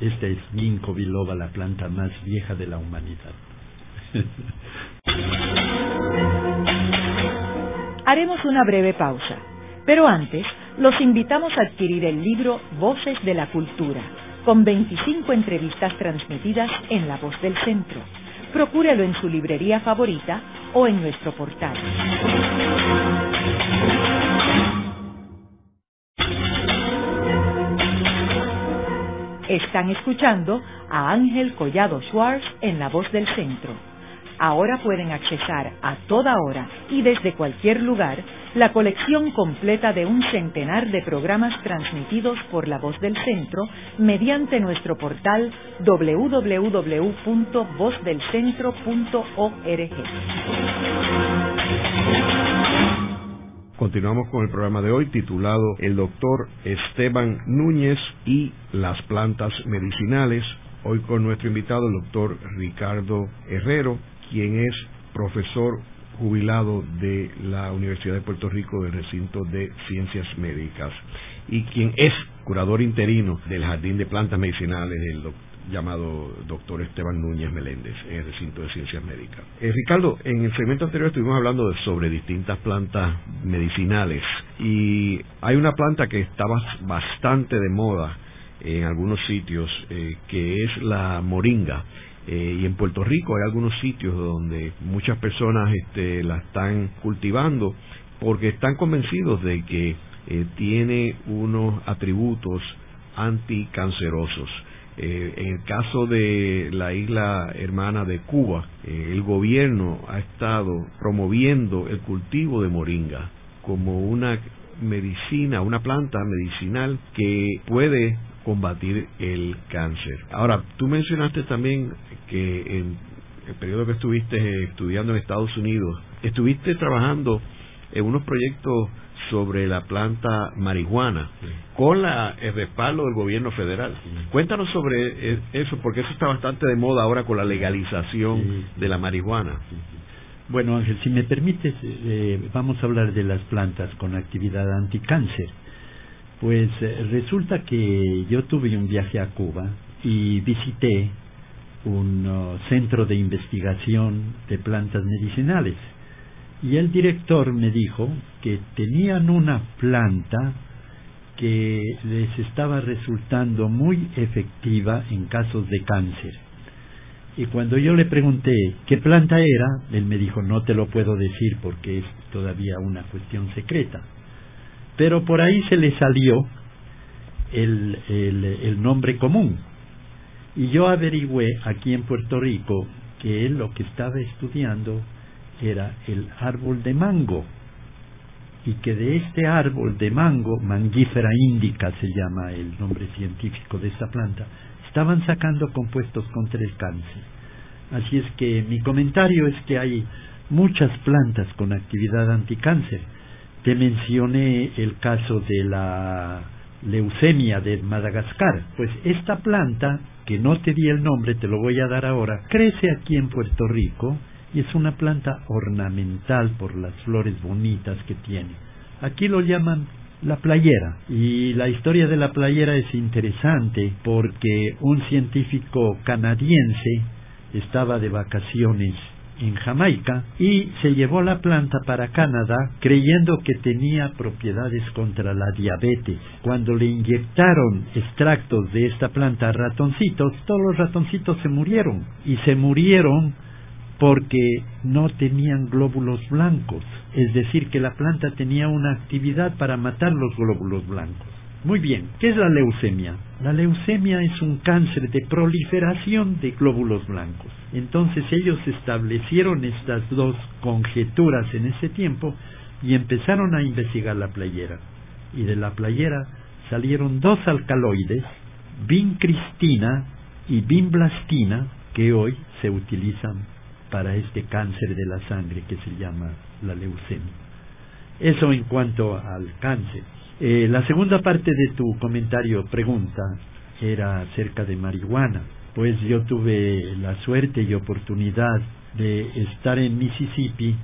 S3: Esta es ginkgo biloba, la planta más vieja de la humanidad. [LAUGHS]
S1: Haremos una breve pausa, pero antes los invitamos a adquirir el libro Voces de la Cultura, con 25 entrevistas transmitidas en La Voz del Centro procúrelo en su librería favorita o en nuestro portal. Están escuchando a Ángel Collado Schwartz en La Voz del Centro. Ahora pueden accesar a toda hora y desde cualquier lugar la colección completa de un centenar de programas transmitidos por La Voz del Centro mediante nuestro portal www.vozdelcentro.org.
S2: Continuamos con el programa de hoy titulado El doctor Esteban Núñez y las plantas medicinales. Hoy con nuestro invitado, el doctor Ricardo Herrero, quien es profesor jubilado de la Universidad de Puerto Rico del recinto de Ciencias Médicas y quien es curador interino del Jardín de Plantas Medicinales del llamado doctor Esteban Núñez Meléndez en el recinto de Ciencias Médicas. Eh, Ricardo, en el segmento anterior estuvimos hablando de, sobre distintas plantas medicinales y hay una planta que está bastante de moda en algunos sitios eh, que es la moringa eh, y en Puerto Rico hay algunos sitios donde muchas personas este, la están cultivando porque están convencidos de que eh, tiene unos atributos anticancerosos. Eh, en el caso de la isla hermana de Cuba, el gobierno ha estado promoviendo el cultivo de moringa como una medicina, una planta medicinal que puede combatir el cáncer. Ahora, tú mencionaste también que en el periodo que estuviste estudiando en Estados Unidos, estuviste trabajando en unos proyectos sobre la planta marihuana con la, el respaldo del gobierno federal. Cuéntanos sobre e, eso, porque eso está bastante de moda ahora con la legalización de la marihuana.
S3: Bueno, Ángel, si me permites, eh, vamos a hablar de las plantas con actividad anticáncer. Pues eh, resulta que yo tuve un viaje a Cuba y visité un uh, centro de investigación de plantas medicinales y el director me dijo que tenían una planta que les estaba resultando muy efectiva en casos de cáncer. Y cuando yo le pregunté qué planta era, él me dijo, no te lo puedo decir porque es todavía una cuestión secreta. Pero por ahí se le salió el, el, nombre común. Y yo averigüé aquí en Puerto Rico que él lo que estaba estudiando era el árbol de mango y que de este árbol de mango, mangífera índica se llama el nombre científico de esta planta, estaban sacando compuestos contra el cáncer. Así es que mi comentario es que hay muchas plantas con actividad anticáncer. Te mencioné el caso de la leucemia de Madagascar. Pues esta planta, que no te di el nombre, te lo voy a dar ahora, crece aquí en Puerto Rico y es una planta ornamental por las flores bonitas que tiene. Aquí lo llaman la playera y la historia de la playera es interesante porque un científico canadiense estaba de vacaciones en Jamaica y se llevó la planta para Canadá creyendo que tenía propiedades contra la diabetes. Cuando le inyectaron extractos de esta planta a ratoncitos, todos los ratoncitos se murieron y se murieron porque no tenían glóbulos blancos, es decir, que la planta tenía una actividad para matar los glóbulos blancos. Muy bien, ¿qué es la leucemia? La leucemia es un cáncer de proliferación de glóbulos blancos. Entonces ellos establecieron estas dos conjeturas en ese tiempo y empezaron a investigar la playera. Y de la playera salieron dos alcaloides, vincristina y vimblastina, que hoy se utilizan para este cáncer de la sangre que se llama la leucemia. Eso en cuanto al cáncer. Eh, la segunda parte de tu comentario, pregunta, era acerca de marihuana. Pues yo tuve la suerte y oportunidad de estar en Mississippi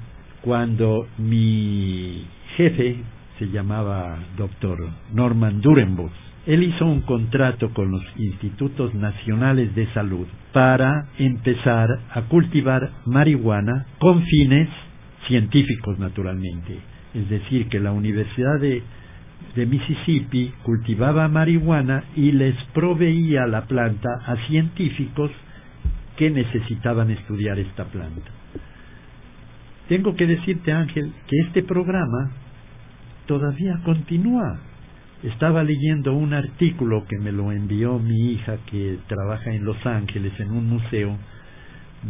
S3: cuando mi jefe se llamaba doctor Norman Durenbos él hizo un contrato con los institutos nacionales de salud para empezar a cultivar marihuana con fines científicos naturalmente. Es decir, que la Universidad de, de Mississippi cultivaba marihuana y les proveía la planta a científicos que necesitaban estudiar esta planta. Tengo que decirte, Ángel, que este programa todavía continúa estaba leyendo un artículo que me lo envió mi hija que trabaja en Los Ángeles en un museo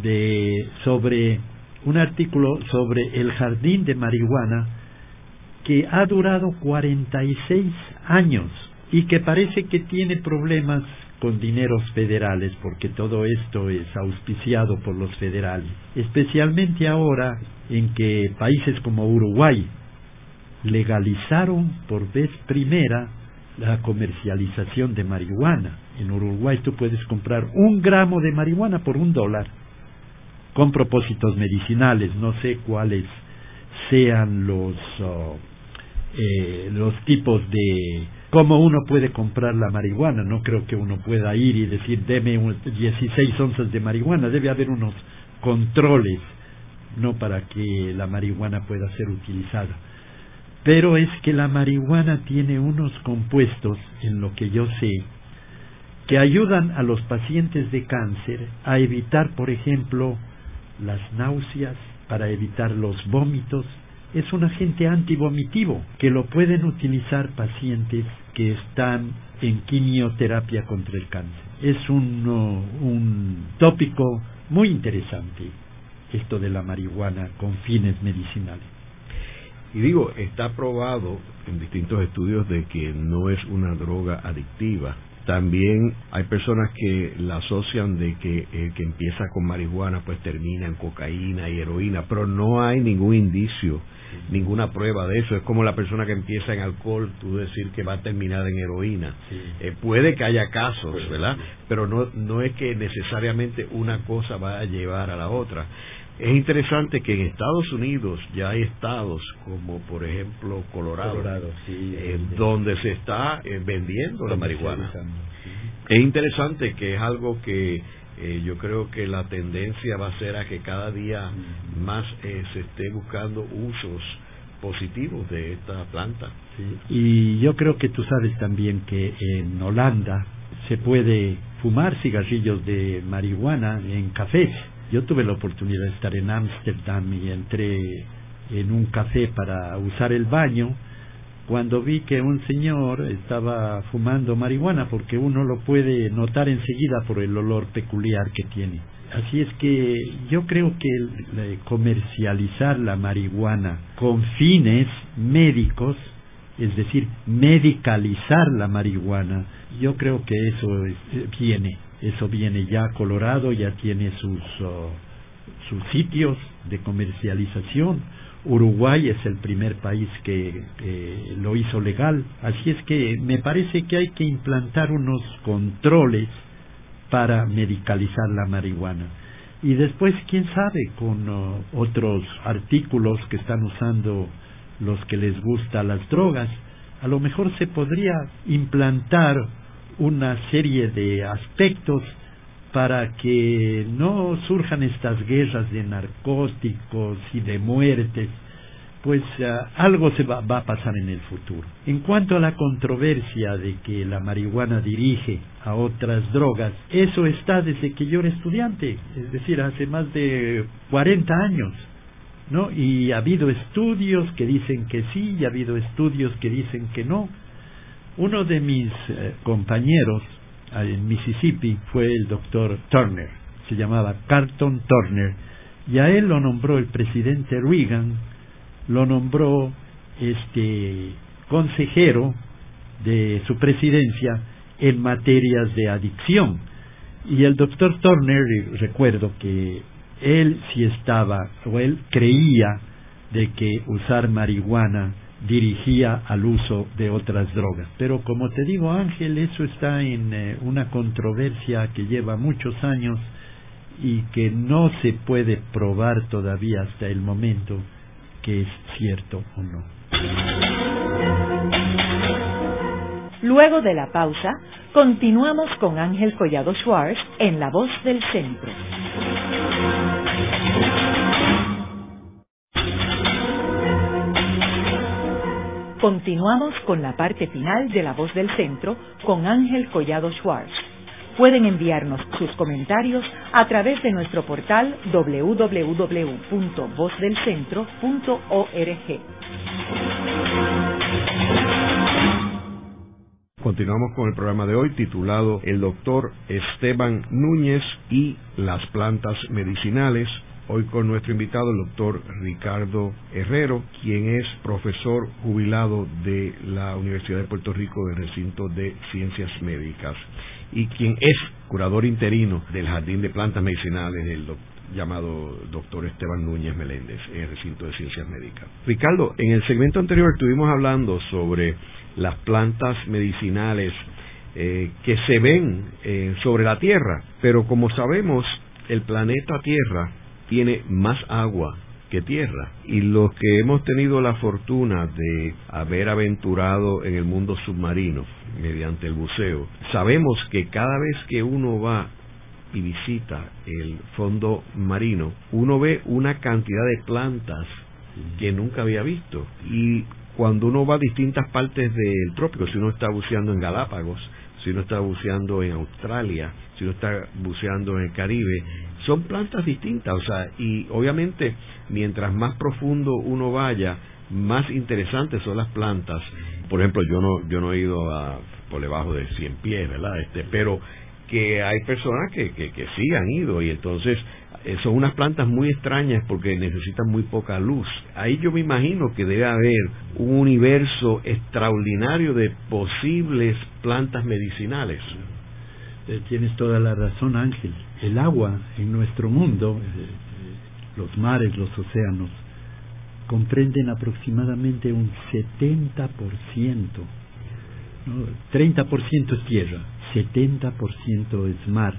S3: de sobre un artículo sobre el jardín de marihuana que ha durado 46 años y que parece que tiene problemas con dineros federales porque todo esto es auspiciado por los federales, especialmente ahora en que países como Uruguay legalizaron por vez primera la comercialización de marihuana. En Uruguay tú puedes comprar un gramo de marihuana por un dólar con propósitos medicinales. No sé cuáles sean los, oh, eh, los tipos de cómo uno puede comprar la marihuana. No creo que uno pueda ir y decir, deme 16 onzas de marihuana. Debe haber unos controles, no para que la marihuana pueda ser utilizada pero es que la marihuana tiene unos compuestos, en lo que yo sé, que ayudan a los pacientes de cáncer a evitar, por ejemplo, las náuseas, para evitar los vómitos. Es un agente antivomitivo que lo pueden utilizar pacientes que están en quimioterapia contra el cáncer. Es un, un tópico muy interesante esto de la marihuana con fines medicinales.
S2: Y digo, está probado en distintos estudios de que no es una droga adictiva. También hay personas que la asocian de que el que empieza con marihuana pues termina en cocaína y heroína, pero no hay ningún indicio, ninguna prueba de eso. Es como la persona que empieza en alcohol, tú decir que va a terminar en heroína. Eh, puede que haya casos, ¿verdad? Pero no, no es que necesariamente una cosa va a llevar a la otra. Es interesante que en Estados Unidos ya hay estados como por ejemplo Colorado, eh, donde se está eh, vendiendo la marihuana. Es interesante que es algo que eh, yo creo que la tendencia va a ser a que cada día más se esté buscando usos positivos de esta planta.
S3: Y yo creo que tú sabes también que en Holanda se puede fumar cigarrillos de marihuana en cafés yo tuve la oportunidad de estar en Ámsterdam y entré en un café para usar el baño cuando vi que un señor estaba fumando marihuana porque uno lo puede notar enseguida por el olor peculiar que tiene. Así es que yo creo que comercializar la marihuana con fines médicos, es decir, medicalizar la marihuana, yo creo que eso viene eso viene ya Colorado, ya tiene sus, uh, sus sitios de comercialización. Uruguay es el primer país que lo hizo legal. Así es que me parece que hay que implantar unos controles para medicalizar la marihuana. Y después, quién sabe, con uh, otros artículos que están usando los que les gustan las drogas, a lo mejor se podría implantar una serie de aspectos para que no surjan estas guerras de narcóticos y de muertes, pues ah, algo se va, va, a pasar en el futuro. En cuanto a la controversia de que la marihuana dirige a otras drogas, eso está desde que yo era estudiante, es decir, hace más de 40 años. ¿No? Y ha habido estudios que dicen que sí, y ha habido estudios que dicen que no. Uno de mis eh, compañeros en Mississippi fue el doctor Turner, se llamaba Carlton Turner, y a él lo nombró el presidente Reagan, lo nombró este consejero de su presidencia en materias de adicción. Y el doctor Turner, recuerdo que él sí estaba, o él creía de que usar marihuana dirigía al uso de otras drogas. Pero como te digo Ángel, eso está en eh, una controversia que lleva muchos años y que no se puede probar todavía hasta el momento que es cierto o no.
S1: Luego de la pausa, continuamos con Ángel Collado Schwartz en La Voz del Centro. Continuamos con la parte final de La Voz del Centro con Ángel Collado Schwartz. Pueden enviarnos sus comentarios a través de nuestro portal www.vozdelcentro.org.
S2: Continuamos con el programa de hoy titulado El doctor Esteban Núñez y las plantas medicinales Hoy con nuestro invitado, el doctor Ricardo Herrero, quien es profesor jubilado de la Universidad de Puerto Rico del recinto de Ciencias Médicas y quien es curador interino del Jardín de Plantas Medicinales del llamado doctor Esteban Núñez Meléndez en el recinto de Ciencias Médicas. Ricardo, en el segmento anterior estuvimos hablando sobre las plantas medicinales eh, que se ven eh, sobre la Tierra, pero como sabemos, el planeta Tierra tiene más agua que tierra. Y los que hemos tenido la fortuna de haber aventurado en el mundo submarino mediante el buceo, sabemos que cada vez que uno va y visita el fondo marino, uno ve una cantidad de plantas que nunca había visto. Y cuando uno va a distintas partes del trópico, si uno está buceando en Galápagos, si uno está buceando en Australia, si uno está buceando en el Caribe, son plantas distintas, o sea, y obviamente mientras más profundo uno vaya, más interesantes son las plantas. Por ejemplo, yo no yo no he ido a por debajo de 100 pies, ¿verdad? Este, pero que hay personas que, que, sí han ido y entonces eh, son unas plantas muy extrañas porque necesitan muy poca luz. Ahí yo me imagino que debe haber un universo extraordinario de posibles plantas medicinales.
S3: Eh, tienes toda la razón, Ángel. El agua en nuestro mundo, eh, los mares, los océanos, comprenden aproximadamente un 70%. ¿no? 30% es tierra, 70% es mar.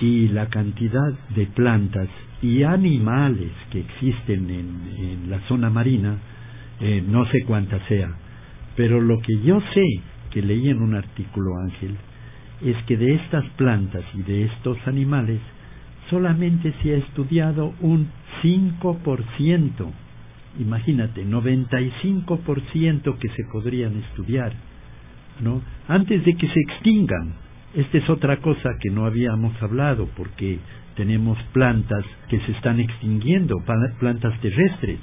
S3: Y la cantidad de plantas y animales que existen en, la zona marina, eh, no sé cuántas sea, pero lo que yo sé, que leí en un artículo, Ángel, es que de estas plantas y de estos animales solamente se ha estudiado un 5%. Imagínate, 95% que se podrían estudiar, ¿no? Antes de que se extingan. Esta es otra cosa que no habíamos hablado porque tenemos plantas que se están extinguiendo, plantas terrestres,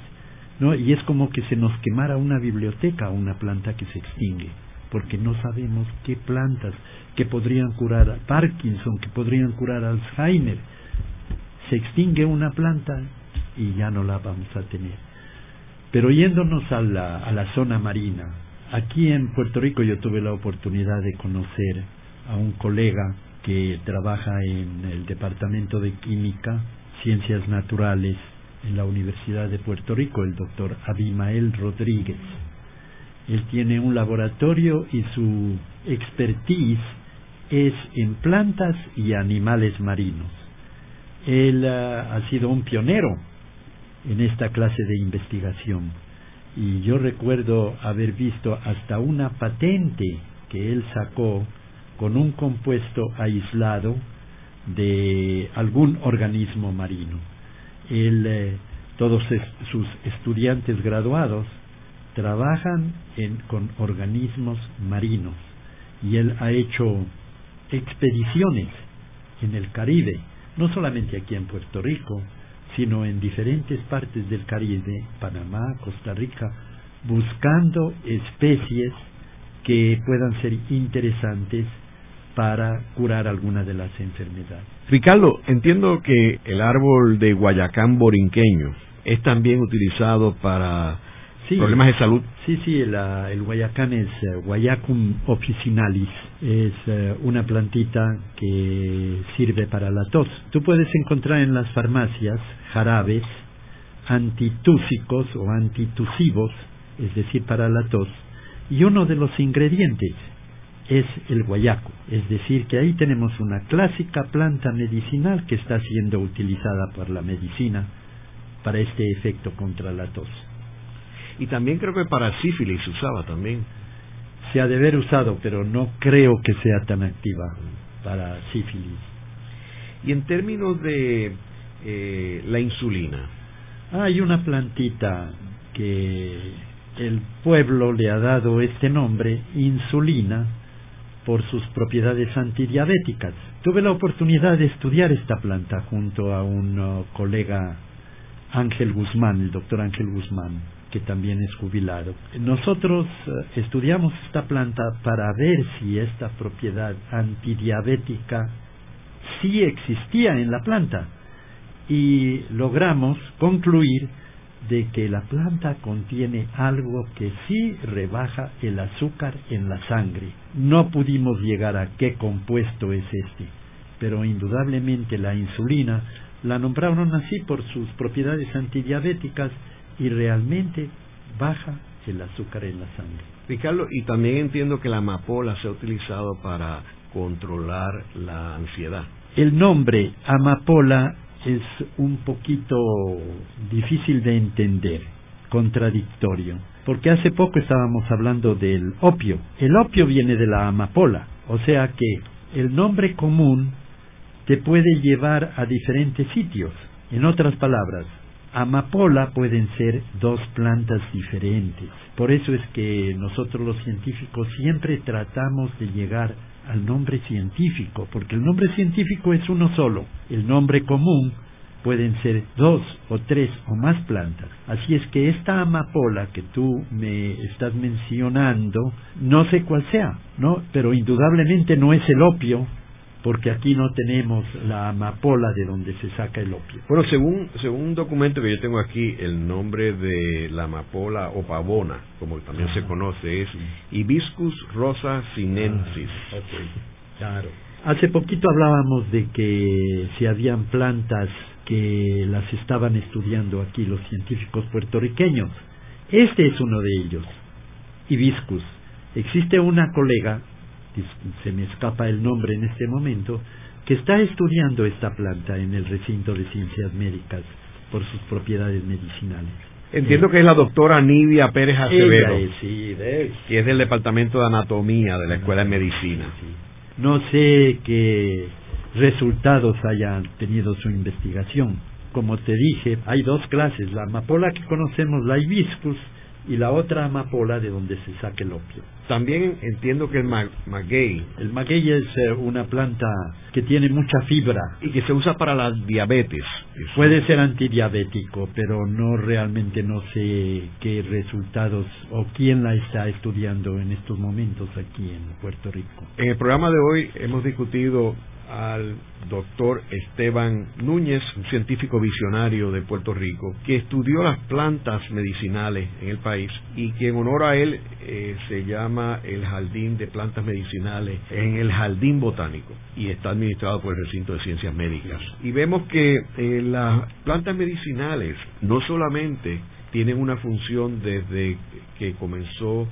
S3: ¿no? Y es como que se nos quemara una biblioteca, una planta que se extingue porque no sabemos qué plantas que podrían curar Parkinson, que podrían curar Alzheimer. Se extingue una planta y ya no la vamos a tener. Pero yéndonos a la, a la zona marina, aquí en Puerto Rico yo tuve la oportunidad de conocer a un colega que trabaja en el Departamento de Química, Ciencias Naturales, en la Universidad de Puerto Rico, el doctor Abimael Rodríguez. Él tiene un laboratorio y su expertise es en plantas y animales marinos. Él ah, ha sido un pionero en esta clase de investigación y yo recuerdo haber visto hasta una patente que él sacó con un compuesto aislado de algún organismo marino. Él, eh, todos sus estudiantes graduados trabajan con organismos marinos y él ha hecho expediciones en el Caribe, no solamente aquí en Puerto Rico, sino en diferentes partes del Caribe, Panamá, Costa Rica, buscando especies que puedan ser interesantes para curar alguna de las enfermedades.
S2: Ricardo, entiendo que el árbol de Guayacán borinqueño es también utilizado para problemas de salud.
S3: Sí, sí, el, el guayacán es uh, Guayacum officinalis, es eh, una plantita que sirve para la tos. Tú puedes encontrar en las farmacias jarabes antitúsicos o antitusivos, es decir, para la tos, y uno de los ingredientes es el guayaco, es decir, que ahí tenemos una clásica planta medicinal que está siendo utilizada por la medicina para este efecto contra la tos.
S2: Y también creo que para sífilis se usaba también.
S3: Se ha de haber usado, pero no creo que sea tan activa para sífilis.
S2: Y en términos de eh, la insulina.
S3: Hay una plantita que el pueblo le ha dado este nombre, insulina, por sus propiedades antidiabéticas. Tuve la oportunidad de estudiar esta planta junto a un uh, colega Ángel Guzmán, el doctor Ángel Guzmán que también es jubilado. Nosotros eh, estudiamos esta planta para ver si esta propiedad antidiabética sí existía en la planta y logramos concluir de que la planta contiene algo que sí rebaja el azúcar en la sangre. No pudimos llegar a qué compuesto es este, pero indudablemente la insulina la nombraron así por sus propiedades antidiabéticas y realmente baja el azúcar en la sangre.
S2: Ricardo, y también entiendo que la amapola se ha utilizado para controlar la ansiedad.
S3: El nombre amapola es un poquito difícil de entender, contradictorio, porque hace poco estábamos hablando del opio. El opio viene de la amapola, o sea que el nombre común te puede llevar a diferentes sitios. En otras palabras, amapola pueden ser dos plantas diferentes. Por eso es que nosotros los científicos siempre tratamos de llegar al nombre científico, porque el nombre científico es uno solo. El nombre común pueden ser dos o tres o más plantas. Así es que esta amapola que tú me estás mencionando, no sé cuál sea, ¿no? Pero indudablemente no es el opio porque aquí no tenemos la amapola de donde se saca el opio.
S2: Bueno, según, según un documento que yo tengo aquí, el nombre de la amapola o pavona, como también se conoce, es Hibiscus rosa sinensis.
S3: Ah, claro. Hace poquito hablábamos de que si habían plantas que las estaban estudiando aquí los científicos puertorriqueños. Este es uno de ellos, Hibiscus. Existe una colega se me escapa el nombre en este momento, que está estudiando esta planta en el recinto de ciencias médicas por sus propiedades medicinales.
S2: Entiendo que es la doctora Nidia Pérez Acevedo,
S3: sí,
S2: que es del Departamento de Anatomía de la Escuela de Medicina.
S3: No sé qué resultados haya tenido su investigación. Como te dije, hay dos clases, la amapola que conocemos, la hibiscus, y la otra amapola de donde se saca el opio.
S2: También entiendo que el maguey.
S3: El maguey es eh, una planta que tiene mucha fibra.
S2: Y que se usa para la diabetes.
S3: Puede ser antidiabético, pero no realmente no sé qué resultados o quién la está estudiando en estos momentos aquí en Puerto Rico.
S2: En el programa de hoy hemos discutido al doctor Esteban Núñez, un científico visionario de Puerto Rico, que estudió las plantas medicinales en el país y que en honor a él eh, se llama el Jardín de Plantas Medicinales en el Jardín Botánico y está administrado por el Recinto de Ciencias Médicas. Y vemos que eh, las plantas medicinales no solamente tienen una función desde que comenzó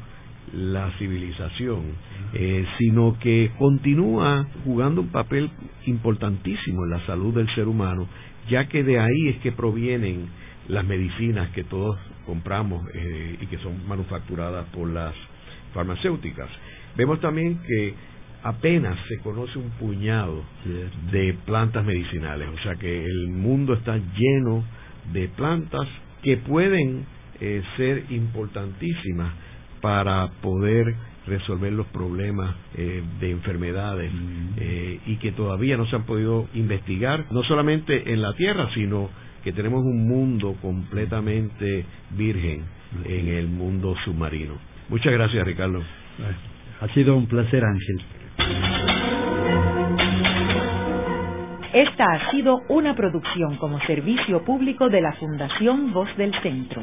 S2: la civilización, eh, sino que continúa jugando un papel importantísimo en la salud del ser humano, ya que de ahí es que provienen las medicinas que todos compramos eh, y que son manufacturadas por las farmacéuticas. Vemos también que apenas se conoce un puñado de plantas medicinales, o sea que el mundo está lleno de plantas que pueden eh, ser importantísimas para poder resolver los problemas eh, de enfermedades eh, y que todavía no se han podido investigar, no solamente en la Tierra, sino que tenemos un mundo completamente virgen en el mundo submarino. Muchas gracias, Ricardo.
S3: Ha sido un placer, Ángel.
S1: Esta ha sido una producción como servicio público de la Fundación Voz del Centro.